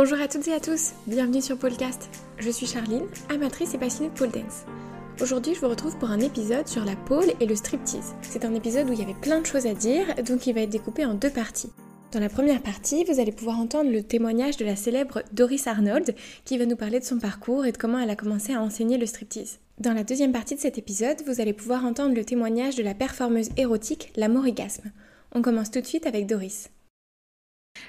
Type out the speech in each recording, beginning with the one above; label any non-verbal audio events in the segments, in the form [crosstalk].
Bonjour à toutes et à tous, bienvenue sur Polecast. Je suis Charline, amatrice et passionnée de pole dance. Aujourd'hui, je vous retrouve pour un épisode sur la pole et le striptease. C'est un épisode où il y avait plein de choses à dire, donc il va être découpé en deux parties. Dans la première partie, vous allez pouvoir entendre le témoignage de la célèbre Doris Arnold qui va nous parler de son parcours et de comment elle a commencé à enseigner le striptease. Dans la deuxième partie de cet épisode, vous allez pouvoir entendre le témoignage de la performeuse érotique La Morigasme. On commence tout de suite avec Doris.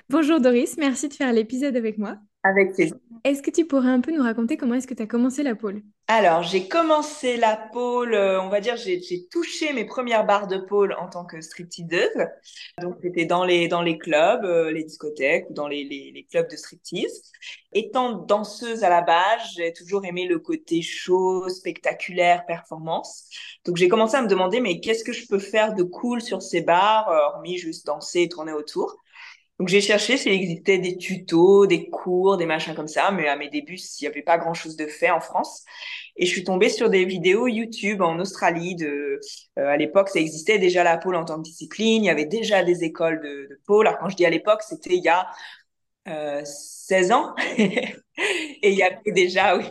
Bonjour Doris, merci de faire l'épisode avec moi. Avec plaisir. Est-ce que tu pourrais un peu nous raconter comment est-ce que tu as commencé la pole Alors, j'ai commencé la pole, euh, on va dire, j'ai touché mes premières barres de pole en tant que stripteaseuse. Donc, c'était dans les, dans les clubs, euh, les discothèques ou dans les, les, les, clubs de striptease. Étant danseuse à la base, j'ai toujours aimé le côté show, spectaculaire, performance. Donc, j'ai commencé à me demander, mais qu'est-ce que je peux faire de cool sur ces bars, hormis juste danser et tourner autour? Donc j'ai cherché s'il existait des tutos, des cours, des machins comme ça, mais à mes débuts, il n'y avait pas grand-chose de fait en France. Et je suis tombée sur des vidéos YouTube en Australie. De, euh, à l'époque, ça existait déjà la pole en tant que discipline. Il y avait déjà des écoles de, de pole. Alors quand je dis à l'époque, c'était il y a euh, 16 ans. [laughs] et il y avait déjà, oui,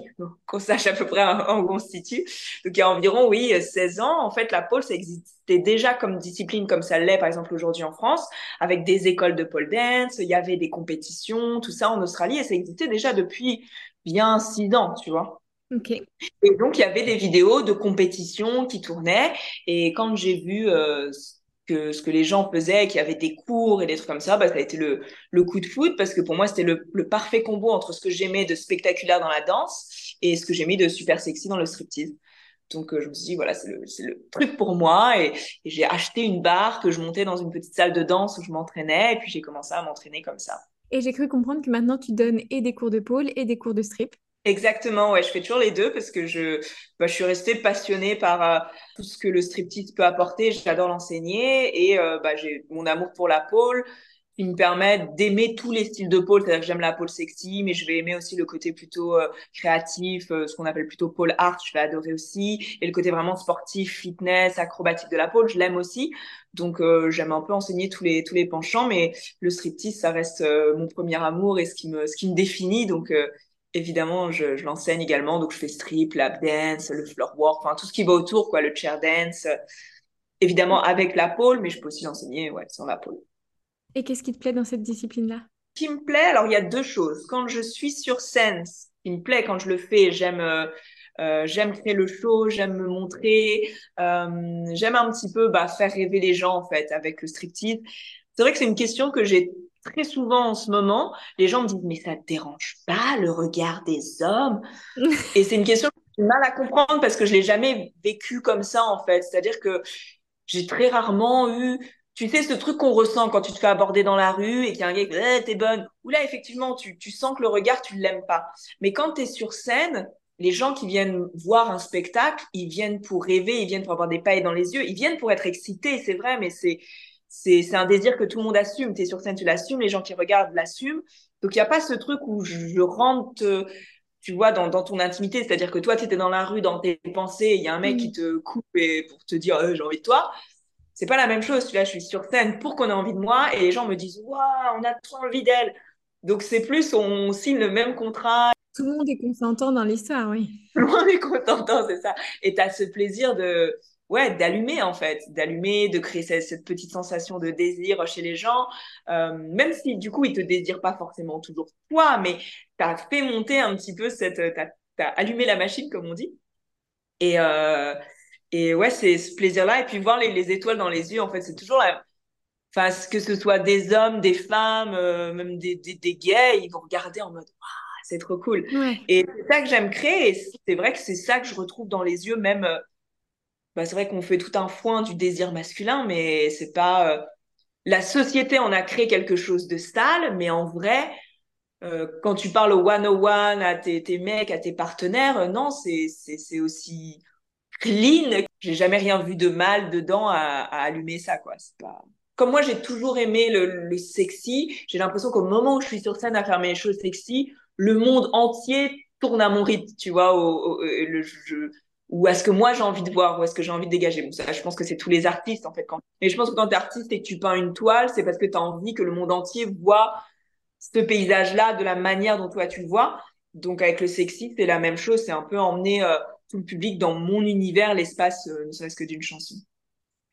qu'on sache à peu près où on se situe. Donc il y a environ, oui, 16 ans. En fait, la pole, ça existait déjà comme discipline, comme ça l'est, par exemple, aujourd'hui en France, avec des écoles de pole dance. Il y avait des compétitions, tout ça en Australie. Et ça existait déjà depuis bien 6 ans, tu vois. Ok. Et donc, il y avait des vidéos de compétition qui tournaient. Et quand j'ai vu euh, que ce que les gens faisaient, qu'il y avait des cours et des trucs comme ça, bah, ça a été le, coup de foot parce que pour moi, c'était le, parfait combo entre ce que j'aimais de spectaculaire dans la danse et ce que j'aimais de super sexy dans le striptease. Donc, euh, je me suis dit, voilà, c'est le, le, truc pour moi. Et, et j'ai acheté une barre que je montais dans une petite salle de danse où je m'entraînais. Et puis, j'ai commencé à m'entraîner comme ça. Et j'ai cru comprendre que maintenant, tu donnes et des cours de pôle et des cours de strip. Exactement, ouais, je fais toujours les deux parce que je, bah, je suis restée passionnée par euh, tout ce que le striptease peut apporter. J'adore l'enseigner et euh, bah, j'ai mon amour pour la pole qui me permet d'aimer tous les styles de pole. C'est-à-dire que j'aime la pole sexy, mais je vais aimer aussi le côté plutôt euh, créatif, ce qu'on appelle plutôt pole art, je vais adorer aussi. Et le côté vraiment sportif, fitness, acrobatique de la pole, je l'aime aussi. Donc j'aime un peu enseigner tous les tous les penchants, mais le striptease, ça reste mon premier amour et ce qui me ce qui me définit. Donc évidemment, je, je l'enseigne également. Donc, je fais strip, lap dance, le floor work, enfin, tout ce qui va autour, quoi, le chair dance. Évidemment, avec la pole, mais je peux aussi l'enseigner, ouais, sans la pole. Et qu'est-ce qui te plaît dans cette discipline-là? Ce qui me plaît, alors, il y a deux choses. Quand je suis sur scène, ce qui me plaît quand je le fais, j'aime, euh, euh, j'aime créer le show, j'aime me montrer, euh, j'aime un petit peu, bah, faire rêver les gens, en fait, avec le striptease. C'est vrai que c'est une question que j'ai très souvent en ce moment, les gens me disent mais ça te dérange pas le regard des hommes? [laughs] Et c'est une question que j'ai mal à comprendre parce que je l'ai jamais vécu comme ça en fait. C'est-à-dire que j'ai très rarement eu, tu sais, ce truc qu'on ressent quand tu te fais aborder dans la rue et qu'il y a un gars qui dit eh, t'es bonne. Ou là effectivement tu, tu sens que le regard tu l'aimes pas. Mais quand tu es sur scène, les gens qui viennent voir un spectacle, ils viennent pour rêver, ils viennent pour avoir des pailles dans les yeux, ils viennent pour être excités, c'est vrai, mais c'est c'est c'est un désir que tout le monde assume. Tu es sur scène, tu l'assumes, les gens qui regardent l'assument. Donc, il n'y a pas ce truc où je, rentre, euh, tu vois, dans, dans ton intimité. C'est-à-dire que toi, tu étais dans la rue, dans tes pensées, il y a un mec qui te coupe et pour te dire euh, j'ai envie de toi. C'est pas la même chose. Tu vois, je suis sur scène pour qu'on ait envie de moi et les gens me disent waouh, on a trop envie d'elle. Donc, c'est plus, on signe le même contrat. Tout le monde est consentant dans l'histoire, oui. Tout le monde est consentant, c'est ça. Et tu as ce plaisir de, ouais, d'allumer en fait, d'allumer, de créer cette, cette, petite sensation de désir chez les gens, euh, même si du coup ils te désirent pas forcément toujours toi, mais t'as fait monter un petit peu cette, t'as as allumé la machine comme on dit. Et euh, et ouais, c'est ce plaisir-là et puis voir les, les, étoiles dans les yeux en fait, c'est toujours la Enfin, que ce soit des hommes, des femmes, euh, même des, des, des, gays, ils vont regarder en mode waouh, c'est trop cool. Ouais. Et c'est ça que j'aime créer. Et c'est vrai que c'est ça que je retrouve dans les yeux, même euh, bah, c'est vrai qu'on fait tout un foin du désir masculin, mais c'est pas. Euh... La société en a créé quelque chose de sale, mais en vrai, euh, quand tu parles au one-on-one à tes, mecs, à tes partenaires, euh, non, c'est, aussi clean. J'ai jamais rien vu de mal dedans à, allumer ça, quoi. Comme moi, j'ai toujours aimé le, sexy, j'ai l'impression qu'au moment où je suis sur scène à faire mes choses sexy, le monde entier tourne à mon rythme, tu vois, ou est-ce que moi j'ai envie de voir, ou est-ce que j'ai envie de dégager? Bon, ça, je pense que c'est tous les artistes en fait. Mais je pense que quand tu es artiste et que tu peins une toile, c'est parce que tu as envie que le monde entier voit ce paysage-là de la manière dont toi tu le vois. Donc avec le sexy, c'est la même chose, c'est un peu emmener euh, tout le public dans mon univers, l'espace, euh, ne serait-ce que d'une chanson.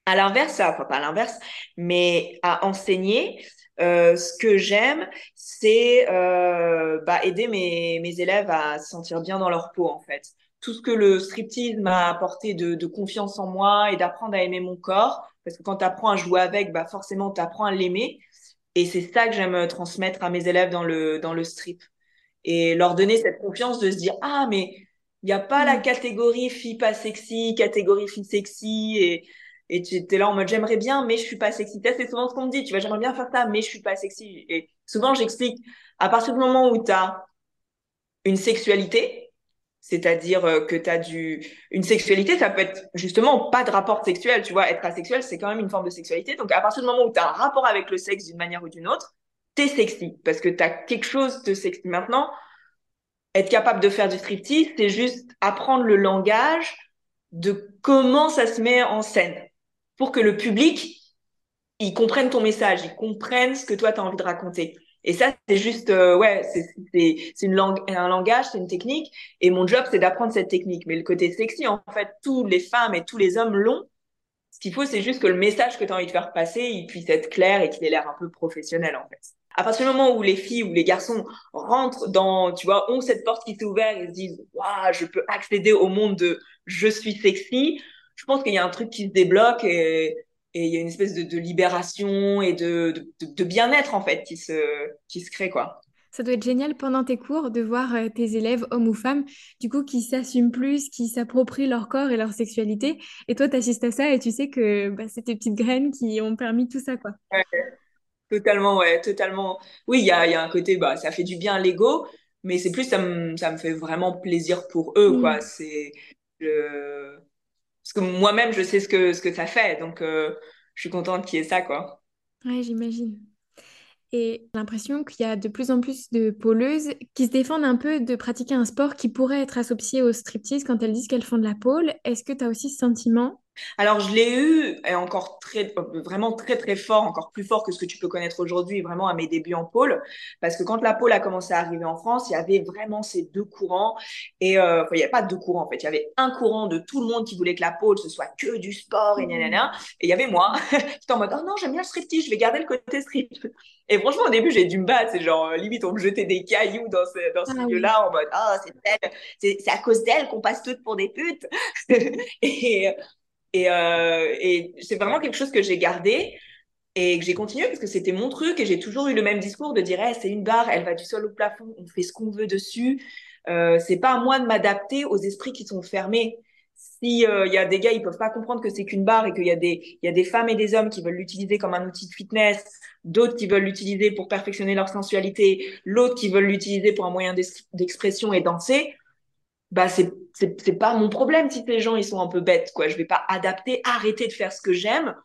À l'inverse, enfin pas à l'inverse, mais à enseigner, euh, ce que j'aime, c'est euh, bah, aider mes, mes élèves à se sentir bien dans leur peau, en fait. Tout ce que le striptease m'a apporté de, de confiance en moi et d'apprendre à aimer mon corps, parce que quand tu apprends à jouer avec, bah forcément, tu apprends à l'aimer. Et c'est ça que j'aime transmettre à mes élèves dans le, dans le strip. Et leur donner cette confiance de se dire, ah, mais il n'y a pas la mm. catégorie fille pas sexy, catégorie fille sexy. Et, et tu étais là en mode, j'aimerais bien, mais je suis pas sexy. C'est souvent ce qu'on me dit, tu vois, j'aimerais bien faire ça, mais je suis pas sexy. Et souvent, j'explique, à partir du moment où tu as une sexualité, c'est-à-dire euh, que tu as du une sexualité, ça peut être justement pas de rapport sexuel, tu vois, être asexuel, c'est quand même une forme de sexualité. Donc à partir du moment où tu as un rapport avec le sexe d'une manière ou d'une autre, t'es sexy parce que tu as quelque chose de sexy maintenant. Être capable de faire du striptease, c'est juste apprendre le langage de comment ça se met en scène pour que le public il comprenne ton message, il comprenne ce que toi tu as envie de raconter. Et ça, c'est juste, euh, ouais, c'est une langue, un langage, c'est une technique. Et mon job, c'est d'apprendre cette technique. Mais le côté sexy, en fait, tous les femmes et tous les hommes l'ont. Ce qu'il faut, c'est juste que le message que tu as envie de faire passer, il puisse être clair et qu'il ait l'air un peu professionnel, en fait. À partir du moment où les filles ou les garçons rentrent dans, tu vois, ont cette porte qui s'est ouverte et se disent, waouh, je peux accéder au monde de je suis sexy, je pense qu'il y a un truc qui se débloque et il y a une espèce de, de libération et de, de, de bien-être en fait qui se, qui se crée quoi. Ça doit être génial pendant tes cours de voir euh, tes élèves, hommes ou femmes, du coup, qui s'assument plus, qui s'approprient leur corps et leur sexualité. Et toi, tu assistes à ça et tu sais que bah, c'est tes petites graines qui ont permis tout ça, quoi. Ouais, totalement, ouais, totalement. Oui, il y a, y a un côté, bah, ça fait du bien à l'ego, mais c'est plus, ça me, ça me fait vraiment plaisir pour eux, quoi. Mm. C'est, parce que moi-même, je sais ce que, ça fait. Donc, euh, je suis contente qu'il y ait ça, quoi. Ouais, j'imagine. Et l'impression qu'il y a de plus en plus de pôleuses qui se défendent un peu de pratiquer un sport qui pourrait être associé au striptease quand elles disent qu'elles font de la pôle. Est-ce que tu as aussi ce sentiment alors, je l'ai eu, et encore très, vraiment très, très fort, encore plus fort que ce que tu peux connaître aujourd'hui, vraiment à mes débuts en pôle. Parce que quand la pôle a commencé à arriver en France, il y avait vraiment ces deux courants. Et euh, il n'y avait pas deux courants, en fait. Il y avait un courant de tout le monde qui voulait que la pôle, ce soit que du sport et nanana. Et il y avait moi. [laughs] J'étais en mode, oh non, j'aime bien le striptease, je vais garder le côté strip. Et franchement, au début, j'ai dû me battre. C'est genre, euh, limite, on me jetait des cailloux dans ce, dans ce ah milieu-là, en mode, oh, c'est c'est à cause d'elle qu'on passe toutes pour des putes. [laughs] et, et, euh, et c'est vraiment quelque chose que j'ai gardé et que j'ai continué parce que c'était mon truc et j'ai toujours eu le même discours de dire c'est une barre, elle va du sol au plafond, on fait ce qu'on veut dessus. Euh, c'est pas à moi de m'adapter aux esprits qui sont fermés. Si il euh, y a des gars, ils peuvent pas comprendre que c'est qu'une barre et qu'il y a des il y a des femmes et des hommes qui veulent l'utiliser comme un outil de fitness, d'autres qui veulent l'utiliser pour perfectionner leur sensualité, l'autre qui veulent l'utiliser pour un moyen d'expression et danser bah c'est c'est pas mon problème si ces gens ils sont un peu bêtes quoi. Je vais pas adapter arrêter de faire ce que j'aime.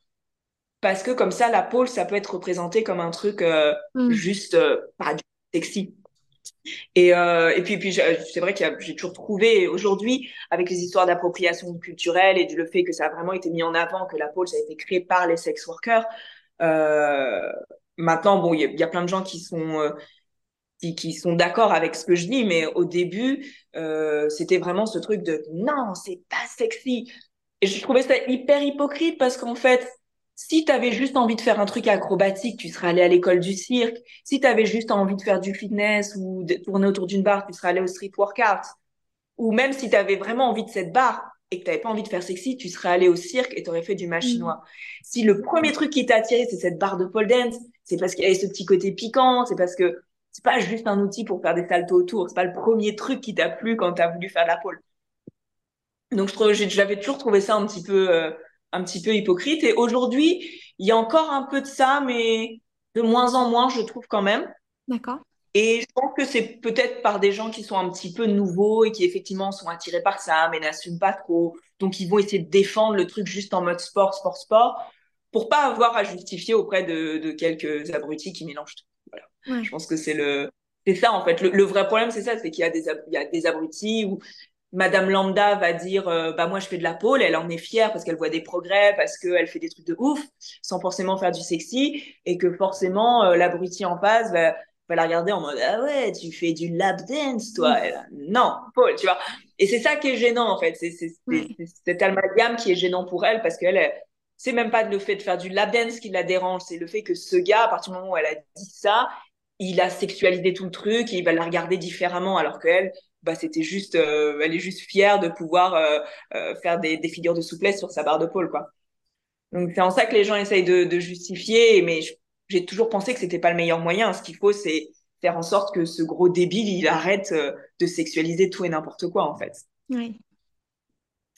Parce que comme ça la pôle ça peut être représenté comme un truc euh, mm. juste euh, pas du sexy. Et euh, et puis puis c'est vrai que j'ai toujours trouvé aujourd'hui avec les histoires d'appropriation culturelle et du le fait que ça a vraiment été mis en avant que la pôle ça a été créé par les sex workers maintenant bon il y, y, a plein de gens qui sont qui, qui sont d'accord avec ce que je dis, mais au début, euh, c'était vraiment ce truc de non, c'est pas sexy. Et je trouvais ça hyper hypocrite parce qu'en fait, si tu avais juste envie de faire un truc acrobatique, tu serais allé à l'école du cirque. Si tu avais juste envie de faire du fitness ou de tourner autour d'une barre, tu serais allé au street workout. Ou même si tu avais vraiment envie de cette barre et que tu n'avais pas envie de faire sexy, tu serais allé au cirque et tu aurais fait du machinois. Mm. Si le premier truc qui t'a attiré, c'est cette barre de pole dance, c'est parce qu'il y avait ce petit côté piquant, c'est parce que c'est pas juste un outil pour faire des saltos autour. C'est pas le premier truc qui t'a plu quand t'as voulu faire de la pole. Donc je trouve, j'avais toujours trouvé ça un petit peu, euh, un petit peu hypocrite. Et aujourd'hui, il y a encore un peu de ça, mais de moins en moins, je trouve quand même. D'accord. Et je pense que c'est peut-être par des gens qui sont un petit peu nouveaux et qui effectivement sont attirés par ça, mais n'assument pas trop. Donc ils vont essayer de défendre le truc juste en mode sport, sport, sport, pour pas avoir à justifier auprès de, de quelques abrutis qui mélangent tout. Je pense que c'est le, c'est ça en fait. Le, vrai problème, c'est ça, c'est qu'il y a des, il y a des abrutis où Madame Lambda va dire, euh, bah moi je fais de la pole, elle en est fière parce qu'elle voit des progrès, parce qu'elle fait des trucs de ouf, sans forcément faire du sexy, et que forcément euh, l'abruti en face va, va la regarder en mode ah ouais tu fais du lap dance toi. Non Paul tu vois. Et c'est ça qui est gênant en fait. C'est c'est cet amalgame qui est gênant pour elle parce qu'elle c'est même pas le fait de faire du lap dance qui la dérange c'est le fait que ce gars à partir du moment où elle a dit ça il a sexualisé tout le truc et il va la regarder différemment alors qu'elle bah c'était juste euh, elle est juste fière de pouvoir euh, euh, faire des, des figures de souplesse sur sa barre de pôle quoi donc c'est en ça que les gens essayent de, justifier mais j'ai toujours pensé que c'était pas le meilleur moyen. Ce qu'il faut, c'est faire en sorte que ce gros débile, il arrête de sexualiser tout et n'importe quoi, en fait. Oui.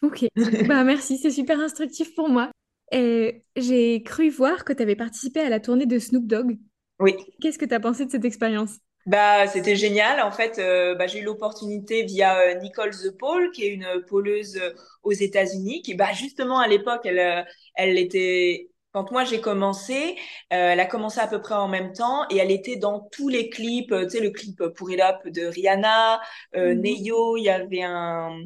Ok. [laughs] bah, merci, c'est super instructif pour moi. J'ai cru voir que tu avais participé à la tournée de Snoop Dogg. Oui. Qu'est-ce que tu as pensé de cette expérience? Bah, c'était génial. En fait, euh, bah, j'ai eu l'opportunité via euh, Nicole The Paul, qui est une poleuse aux États-Unis, qui, bah, justement, à l'époque, elle, elle était quand moi j'ai commencé, euh, elle a commencé à peu près en même temps et elle était dans tous les clips, euh, tu sais le clip Pour It Up de Rihanna, euh, mhm. Neyo, il y avait un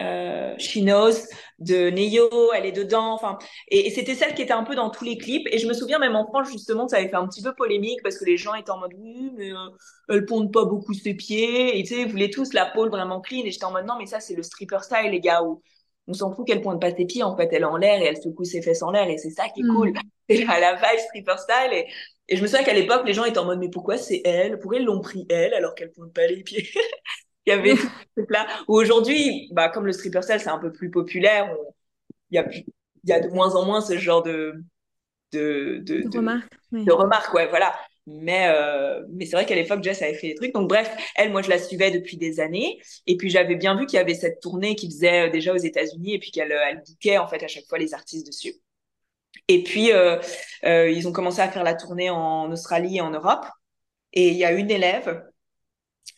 euh, She Knows de Neyo, elle est dedans, enfin et, c'était celle qui était un peu dans tous les clips et je me souviens même en France justement ça avait fait un petit peu polémique parce que les gens étaient en mode oui mais euh, elle ponde pas beaucoup ses pieds et tu sais ils voulaient tous la pole vraiment clean et j'étais en mode non mais ça c'est le stripper style les gars où on s'en fout qu'elle pointe pas ses pieds, en fait, elle est en l'air et elle secoue ses fesses en l'air et c'est ça qui est cool. Mm. Et là, la vibe stripper style et, et je me souviens qu'à l'époque, les gens étaient en mode, mais pourquoi c'est elle? Pourquoi ils l'ont pris elle alors qu'elle pointe pas les pieds? [laughs] il y avait tout ce là Ou aujourd'hui, bah, comme le stripper style, c'est un peu plus populaire, il y a, il y a de moins en moins ce genre de, de, de, de, remarques. De remarques, ouais, voilà. Mais, euh, mais c'est vrai qu'à l'époque, Jess avait fait des trucs. Donc, bref, elle, moi, je la suivais depuis des années. Et puis, j'avais bien vu qu'il y avait cette tournée qui faisait euh, déjà aux États-Unis et puis qu'elle elle bouquait, en fait, à chaque fois les artistes dessus. Et puis, euh, euh, ils ont commencé à faire la tournée en Australie et en Europe. Et il y a une élève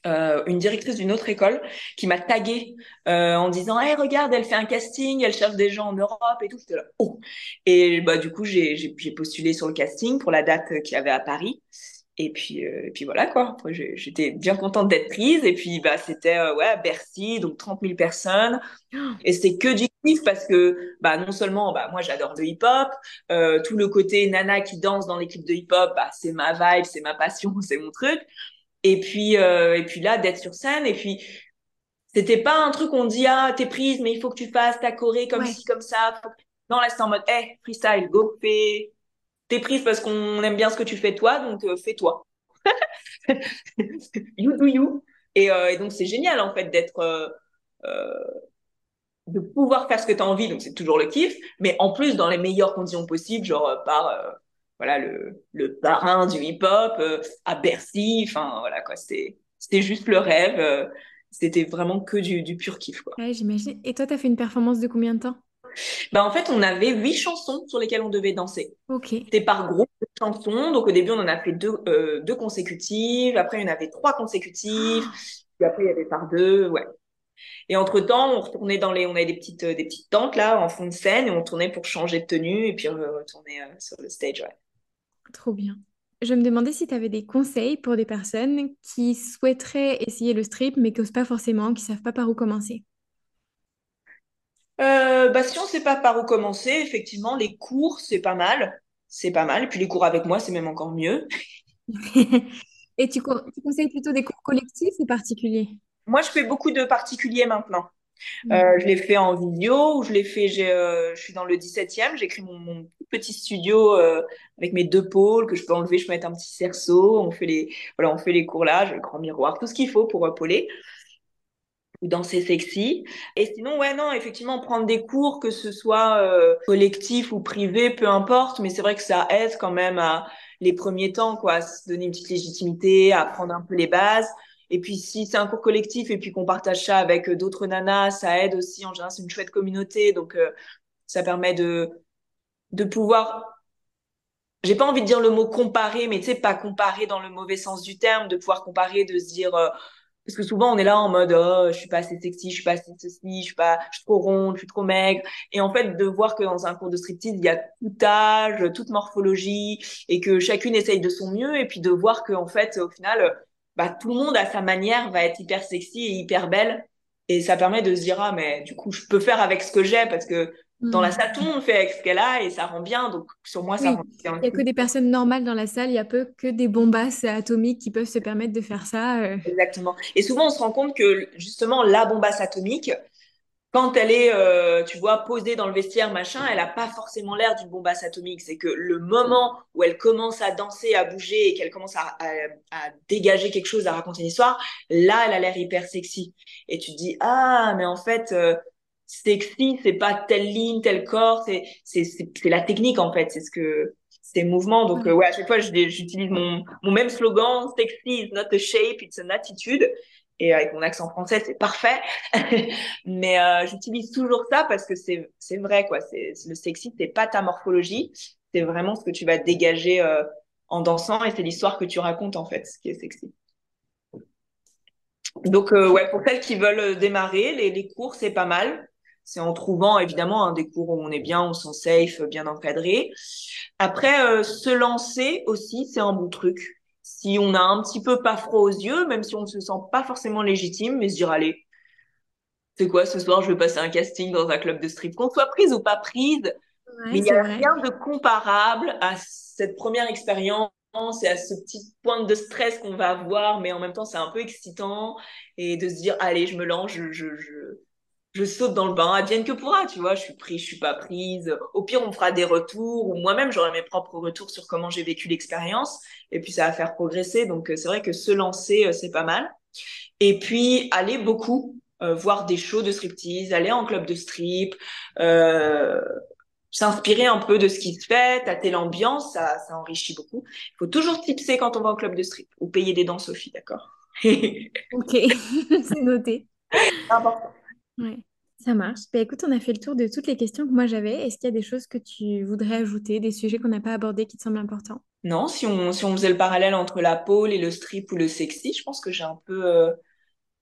euh, une directrice d'une autre école qui m'a tagué euh, en disant hey regarde elle fait un casting elle cherche des gens en Europe et tout. Là oh. Et bah du coup j'ai postulé sur le casting pour la date qu'il y avait à Paris. Et puis euh, puis voilà quoi. J'étais bien contente d'être prise. Et puis bah c'était ouais à Bercy donc 30 000 personnes. Et c'est que du kiff parce que bah non seulement bah moi j'adore le hip hop euh, tout le côté nana qui danse dans l'équipe de hip hop bah c'est ma vibe c'est ma passion [laughs] c'est mon truc et puis, euh, et puis là, d'être sur scène. Et puis, c'était pas un truc on dit, ah, t'es prise, mais il faut que tu fasses ta choré comme ci, comme ça. Non, là, c'est en mode, hey, freestyle, go, fais. T'es prise parce qu'on aime bien ce que tu fais toi, donc euh, fais-toi. [laughs] you do you. Et, euh, et donc, c'est génial, en fait, d'être. De pouvoir faire ce que tu as envie, donc c'est toujours le kiff, mais en plus dans les meilleures conditions possibles, genre par voilà le, le parrain du hip-hop euh, à Bercy. Enfin voilà quoi, c'était c'était juste le rêve. Euh, c'était vraiment que du, du pur kiff quoi. Ouais, j'imagine. Et toi, tu as fait une performance de combien de temps? Bah, en fait, on avait huit chansons sur lesquelles on devait danser. Ok. C'était par groupe de chansons. Donc, au début, on en a fait deux, euh, deux consécutives. Après, il y en avait trois consécutives. Puis après, il y avait par deux. Ouais. Et entre temps, on retournait dans les, on avait des petites, des petites tentes là en fond de scène et on tournait pour changer de tenue et puis on retournait sur le stage. Ouais. Trop bien. Je me demandais si tu avais des conseils pour des personnes qui souhaiteraient essayer le strip mais qui n'osent pas forcément, qui ne savent pas par où commencer. Euh, bah, si on ne sait pas par où commencer, effectivement, les cours, c'est pas mal. C'est pas mal. Et puis les cours avec moi, c'est même encore mieux. [laughs] Et tu, tu conseilles plutôt des cours collectifs ou particuliers? Moi, je fais beaucoup de particuliers maintenant. Euh, je l'ai fait en vidéo, ou je l'ai fait, j'ai, euh, je suis dans le 17e, j'ai créé mon, mon, petit studio euh, avec mes deux pôles que je peux enlever, je peux mettre un petit cerceau, on fait les, voilà, on fait les courlages, le grand miroir, tout ce qu'il faut pour pôler ou danser sexy. Et sinon, ouais, non, effectivement, prendre des cours, que ce soit euh, collectif ou privé, peu importe, mais c'est vrai que ça aide quand même à les premiers temps, quoi, à se donner une petite légitimité, à apprendre un peu les bases. Et puis si c'est un cours collectif et puis qu'on partage ça avec euh, d'autres nanas, ça aide aussi. En général, c'est une chouette communauté, donc euh, ça permet de de pouvoir. J'ai pas envie de dire le mot comparer, mais tu sais pas comparer dans le mauvais sens du terme, de pouvoir comparer, de se dire euh, parce que souvent on est là en mode oh je suis pas assez sexy, je suis pas assez ceci, je suis pas, je suis trop ronde, je suis trop maigre. Et en fait de voir que dans un cours de striptease il y a tout âge, toute morphologie et que chacune essaye de son mieux et puis de voir que en fait au final bah, tout le monde à sa manière va être hyper sexy et hyper belle. Et ça permet de se dire, ah, mais du coup, je peux faire avec ce que j'ai parce que Dans la salle, tout le monde fait avec ce qu'elle a et ça rend bien. Donc, sur moi, ça rend bien. Il n'y a que des personnes normales dans la salle. Il y a peu que des bombasses atomiques qui peuvent se permettre de faire ça. Euh. Exactement. Et souvent, on se rend compte que justement, la bombasse atomique, quand elle est, euh, tu vois, posée dans le vestiaire, machin, elle n'a pas forcément l'air d'une bombasse atomique. C'est que le moment où elle commence à danser, à bouger et qu'elle commence à, à, dégager quelque chose, à raconter une histoire, là, elle a l'air hyper sexy. Et tu te dis, ah, mais en fait, euh, sexy, c'est pas telle ligne, tel corps, c'est c'est c'est la technique en fait, c'est ce que c'est mouvement. Donc euh, ouais, à chaque fois j'utilise mon mon même slogan, sexy is not a shape, it's an attitude. Et avec mon accent français, c'est parfait. [laughs] Mais euh, j'utilise toujours ça parce que c'est c'est vrai quoi. C'est le sexy, c'est pas ta morphologie, c'est vraiment ce que tu vas dégager euh, en dansant et c'est l'histoire que tu racontes en fait, ce qui est sexy. Donc ouais, pour celles qui veulent démarrer, les, les cours c'est pas mal c'est en trouvant évidemment un des cours où on est bien, on sent safe, bien encadré. Après, euh, se lancer aussi, c'est un bon truc. Si on a un petit peu pas froid aux yeux, même si on ne se sent pas forcément légitime, mais se dire allez, c'est quoi ce soir, je vais passer un casting dans un club de strip, qu'on soit prise ou pas prise, mais il n'y a rien de comparable à cette première expérience et à ce petit point de stress qu'on va avoir, mais en même temps c'est un peu excitant et de se dire allez, je me lance, je, je, je je saute dans le bain, advienne que pourra, tu vois, je suis prise, je suis pas prise. Au pire, on fera des retours, ou moi-même, j'aurai mes propres retours sur comment j'ai vécu l'expérience, et puis ça va faire progresser. Donc, euh, c'est vrai que se lancer, euh, c'est pas mal. Et puis, aller beaucoup, euh, voir des shows de striptease, aller en club de strip, euh, s'inspirer un peu de ce qui se fait, tâter l'ambiance, ça, ça enrichit beaucoup. Il faut toujours tipser quand on va en club de strip, ou payer des dents, Sophie, d'accord? [laughs] Ok, [laughs] c'est noté. Important. Ouais, ça marche. Bah, écoute, on a fait le tour de toutes les questions que moi j'avais. Est-ce qu'il y a des choses que tu voudrais ajouter, des sujets qu'on n'a pas abordés qui te semblent importants? Non, si on, si on faisait le parallèle entre la pole et le strip ou le sexy, je pense que j'ai un peu, euh,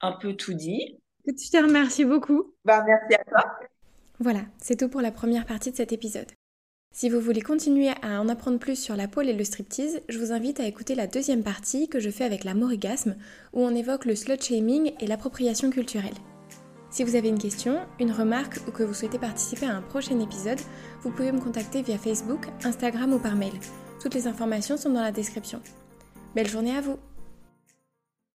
un peu tout dit. Je te remercie beaucoup. Bah, merci à toi. Voilà, c'est tout pour la première partie de cet épisode. Si vous voulez continuer à en apprendre plus sur la pole et le striptease, je vous invite à écouter la deuxième partie que je fais avec la morigasme, où on évoque le slut shaming et l'appropriation culturelle. Si vous avez une question, une remarque ou que vous souhaitez participer à un prochain épisode, vous pouvez me contacter via Facebook, Instagram ou par mail. Toutes les informations sont dans la description. Belle journée à vous